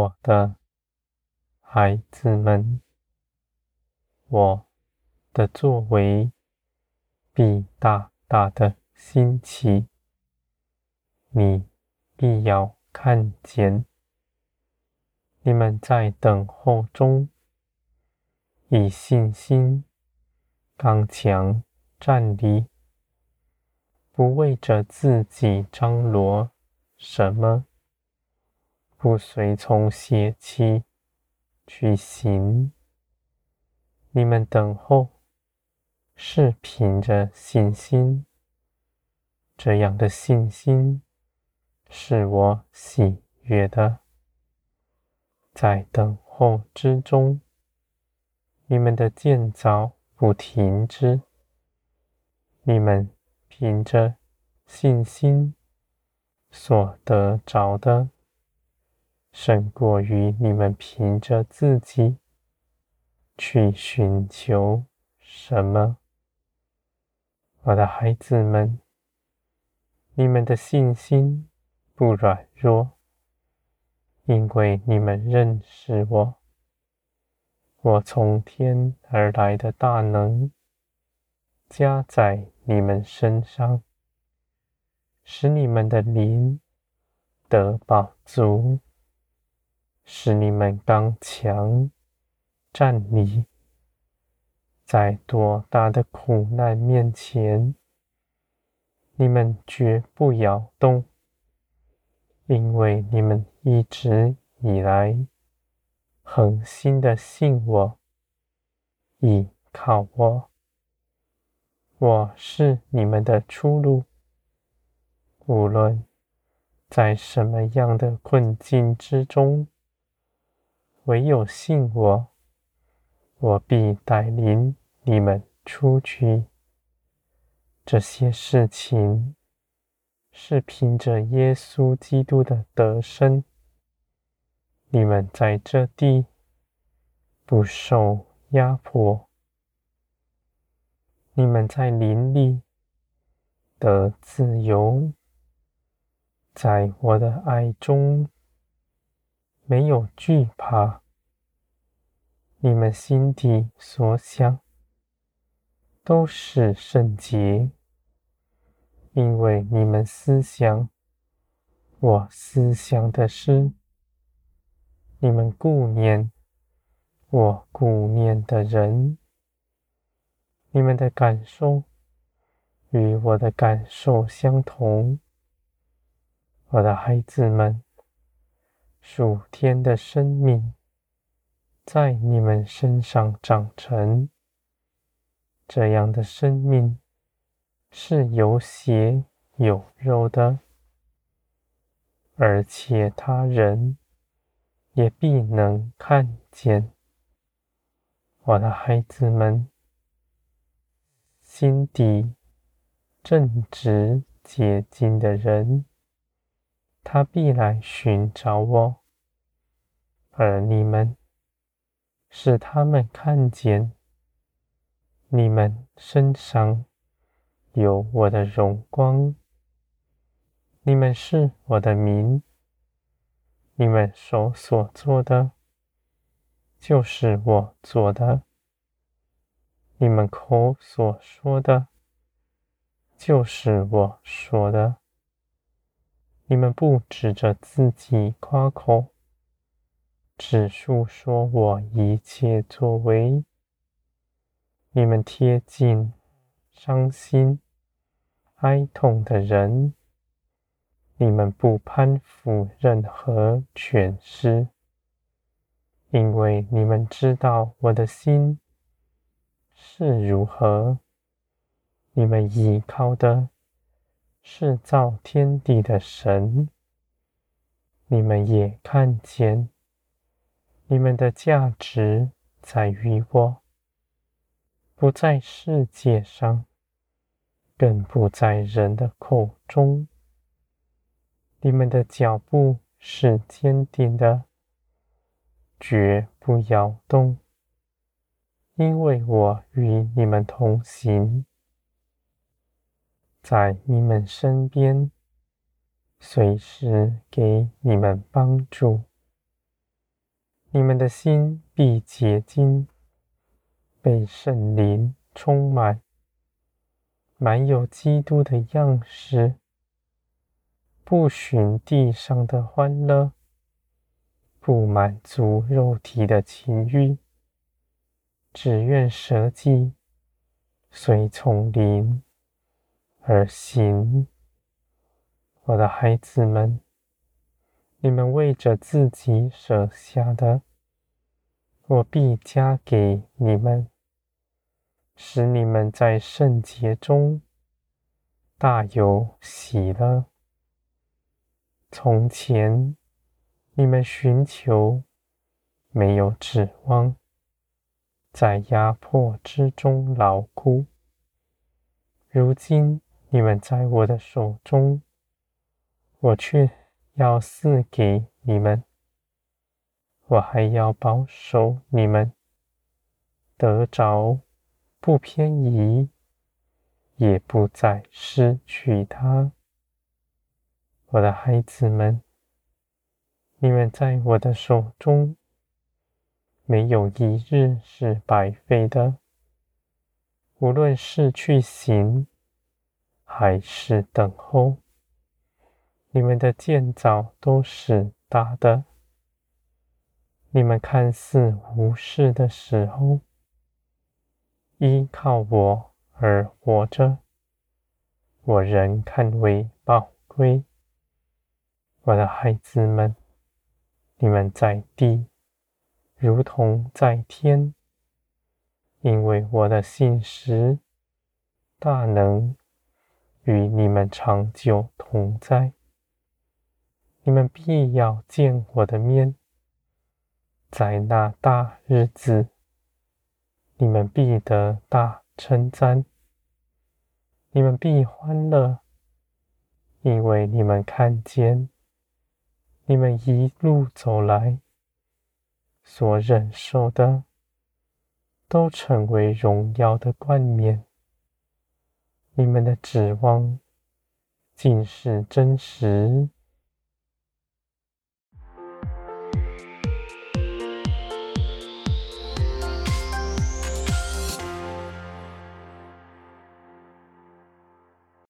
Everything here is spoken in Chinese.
我的孩子们，我的作为必大大的新奇，你必要看见。你们在等候中，以信心刚强站立，不为着自己张罗什么。不随从邪气去行，你们等候是凭着信心，这样的信心是我喜悦的。在等候之中，你们的建造不停止，你们凭着信心所得着的。胜过于你们凭着自己去寻求什么，我的孩子们，你们的信心不软弱，因为你们认识我，我从天而来的大能加在你们身上，使你们的灵得饱足。使你们刚强站立，在多大的苦难面前，你们绝不摇动，因为你们一直以来恒心的信我，倚靠我，我是你们的出路，无论在什么样的困境之中。唯有信我，我必带领你们出去。这些事情是凭着耶稣基督的得胜，你们在这地不受压迫，你们在林里得自由，在我的爱中。没有惧怕，你们心底所想都是圣洁，因为你们思想我思想的事，你们顾念我顾念的人，你们的感受与我的感受相同，我的孩子们。属天的生命在你们身上长成，这样的生命是有血有肉的，而且他人也必能看见。我的孩子们，心底正直洁净的人，他必来寻找我。而你们，使他们看见你们身上有我的荣光。你们是我的民，你们手所做的，就是我做的；你们口所说的，就是我说的。你们不指着自己夸口。只述说我一切作为，你们贴近伤心哀痛的人，你们不攀附任何权势，因为你们知道我的心是如何。你们依靠的是造天地的神，你们也看见。你们的价值在于我，不在世界上，更不在人的口中。你们的脚步是坚定的，绝不摇动，因为我与你们同行，在你们身边，随时给你们帮助。你们的心必洁净，被圣灵充满，满有基督的样式，不寻地上的欢乐，不满足肉体的情欲，只愿舍己，随从灵而行。我的孩子们，你们为着自己舍下的，我必加给你们，使你们在圣洁中大有喜乐。从前你们寻求，没有指望，在压迫之中劳苦，如今你们在我的手中。我却要赐给你们，我还要保守你们，得着不偏移，也不再失去它。我的孩子们，你们在我的手中，没有一日是白费的，无论是去行，还是等候。你们的建造都是大的。你们看似无事的时候，依靠我而活着，我仍看为宝贵。我的孩子们，你们在地如同在天，因为我的信实大能与你们长久同在。你们必要见我的面，在那大日子，你们必得大称赞，你们必欢乐，因为你们看见，你们一路走来所忍受的，都成为荣耀的冠冕。你们的指望，竟是真实。